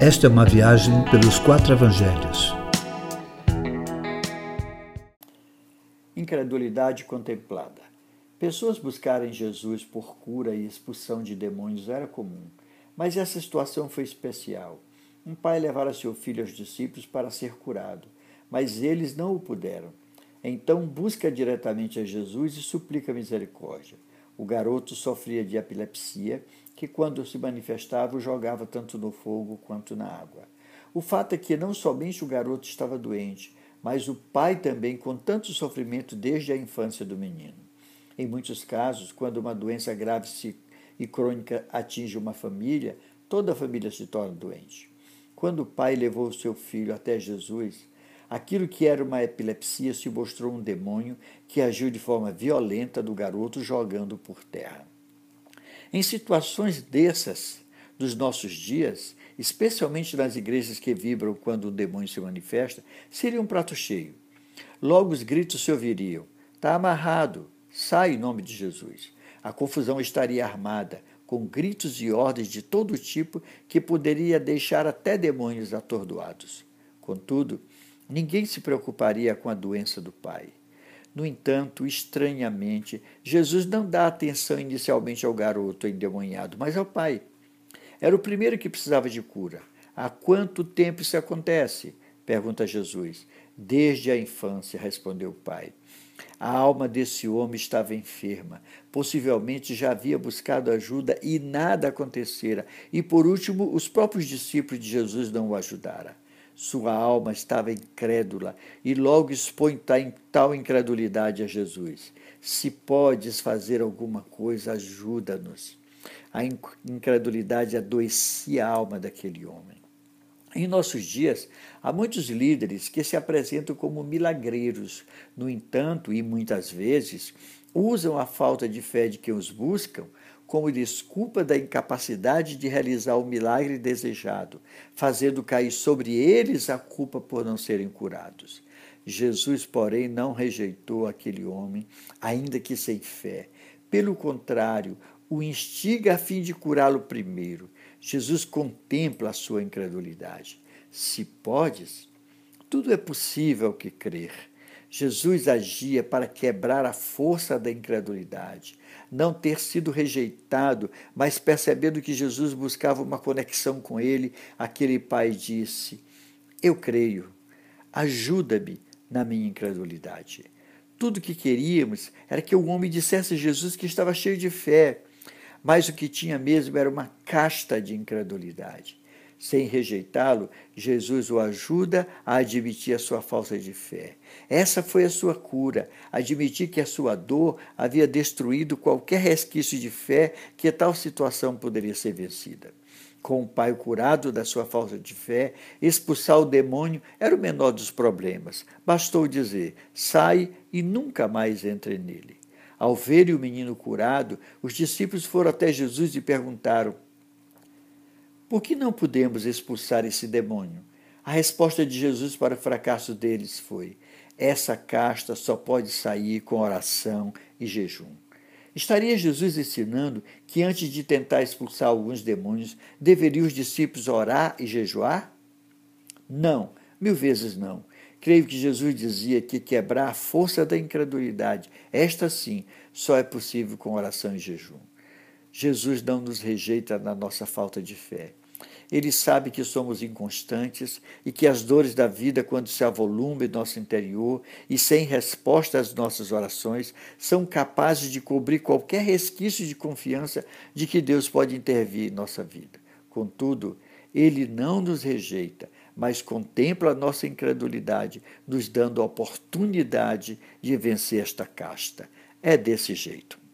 Esta é uma viagem pelos quatro evangelhos. Incredulidade contemplada. Pessoas buscarem Jesus por cura e expulsão de demônios era comum, mas essa situação foi especial. Um pai levara seu filho aos discípulos para ser curado, mas eles não o puderam. Então busca diretamente a Jesus e suplica misericórdia. O garoto sofria de epilepsia, que quando se manifestava o jogava tanto no fogo quanto na água. O fato é que não somente o garoto estava doente, mas o pai também com tanto sofrimento desde a infância do menino. Em muitos casos, quando uma doença grave e crônica atinge uma família, toda a família se torna doente. Quando o pai levou seu filho até Jesus, Aquilo que era uma epilepsia se mostrou um demônio que agiu de forma violenta do garoto, jogando por terra. Em situações dessas, dos nossos dias, especialmente nas igrejas que vibram quando o demônio se manifesta, seria um prato cheio. Logo os gritos se ouviriam: Está amarrado, sai em nome de Jesus. A confusão estaria armada, com gritos e ordens de todo tipo que poderia deixar até demônios atordoados. Contudo, Ninguém se preocuparia com a doença do pai. No entanto, estranhamente, Jesus não dá atenção inicialmente ao garoto endemoniado, mas ao pai. Era o primeiro que precisava de cura. Há quanto tempo isso acontece? pergunta Jesus. Desde a infância, respondeu o pai. A alma desse homem estava enferma. Possivelmente já havia buscado ajuda e nada acontecera. E por último, os próprios discípulos de Jesus não o ajudaram. Sua alma estava incrédula e logo expõe tal incredulidade a Jesus. Se podes fazer alguma coisa, ajuda-nos. A incredulidade adoecia a alma daquele homem. Em nossos dias, há muitos líderes que se apresentam como milagreiros. No entanto, e muitas vezes, usam a falta de fé de quem os buscam como desculpa da incapacidade de realizar o milagre desejado, fazendo cair sobre eles a culpa por não serem curados. Jesus, porém, não rejeitou aquele homem, ainda que sem fé. Pelo contrário, o instiga a fim de curá-lo primeiro. Jesus contempla a sua incredulidade. Se podes, tudo é possível que crer. Jesus agia para quebrar a força da incredulidade, não ter sido rejeitado, mas percebendo que Jesus buscava uma conexão com ele, aquele pai disse: Eu creio, ajuda-me na minha incredulidade. Tudo o que queríamos era que o homem dissesse a Jesus que estava cheio de fé, mas o que tinha mesmo era uma casta de incredulidade. Sem rejeitá-lo, Jesus o ajuda a admitir a sua falta de fé. Essa foi a sua cura, admitir que a sua dor havia destruído qualquer resquício de fé que tal situação poderia ser vencida. Com o pai curado da sua falta de fé, expulsar o demônio era o menor dos problemas. Bastou dizer: sai e nunca mais entre nele. Ao ver o menino curado, os discípulos foram até Jesus e perguntaram: por que não podemos expulsar esse demônio? A resposta de Jesus para o fracasso deles foi: essa casta só pode sair com oração e jejum. Estaria Jesus ensinando que antes de tentar expulsar alguns demônios, deveriam os discípulos orar e jejuar? Não, mil vezes não. Creio que Jesus dizia que quebrar a força da incredulidade, esta sim, só é possível com oração e jejum. Jesus não nos rejeita na nossa falta de fé. Ele sabe que somos inconstantes e que as dores da vida, quando se avolumam em nosso interior e sem resposta às nossas orações, são capazes de cobrir qualquer resquício de confiança de que Deus pode intervir em nossa vida. Contudo, Ele não nos rejeita, mas contempla a nossa incredulidade, nos dando a oportunidade de vencer esta casta. É desse jeito.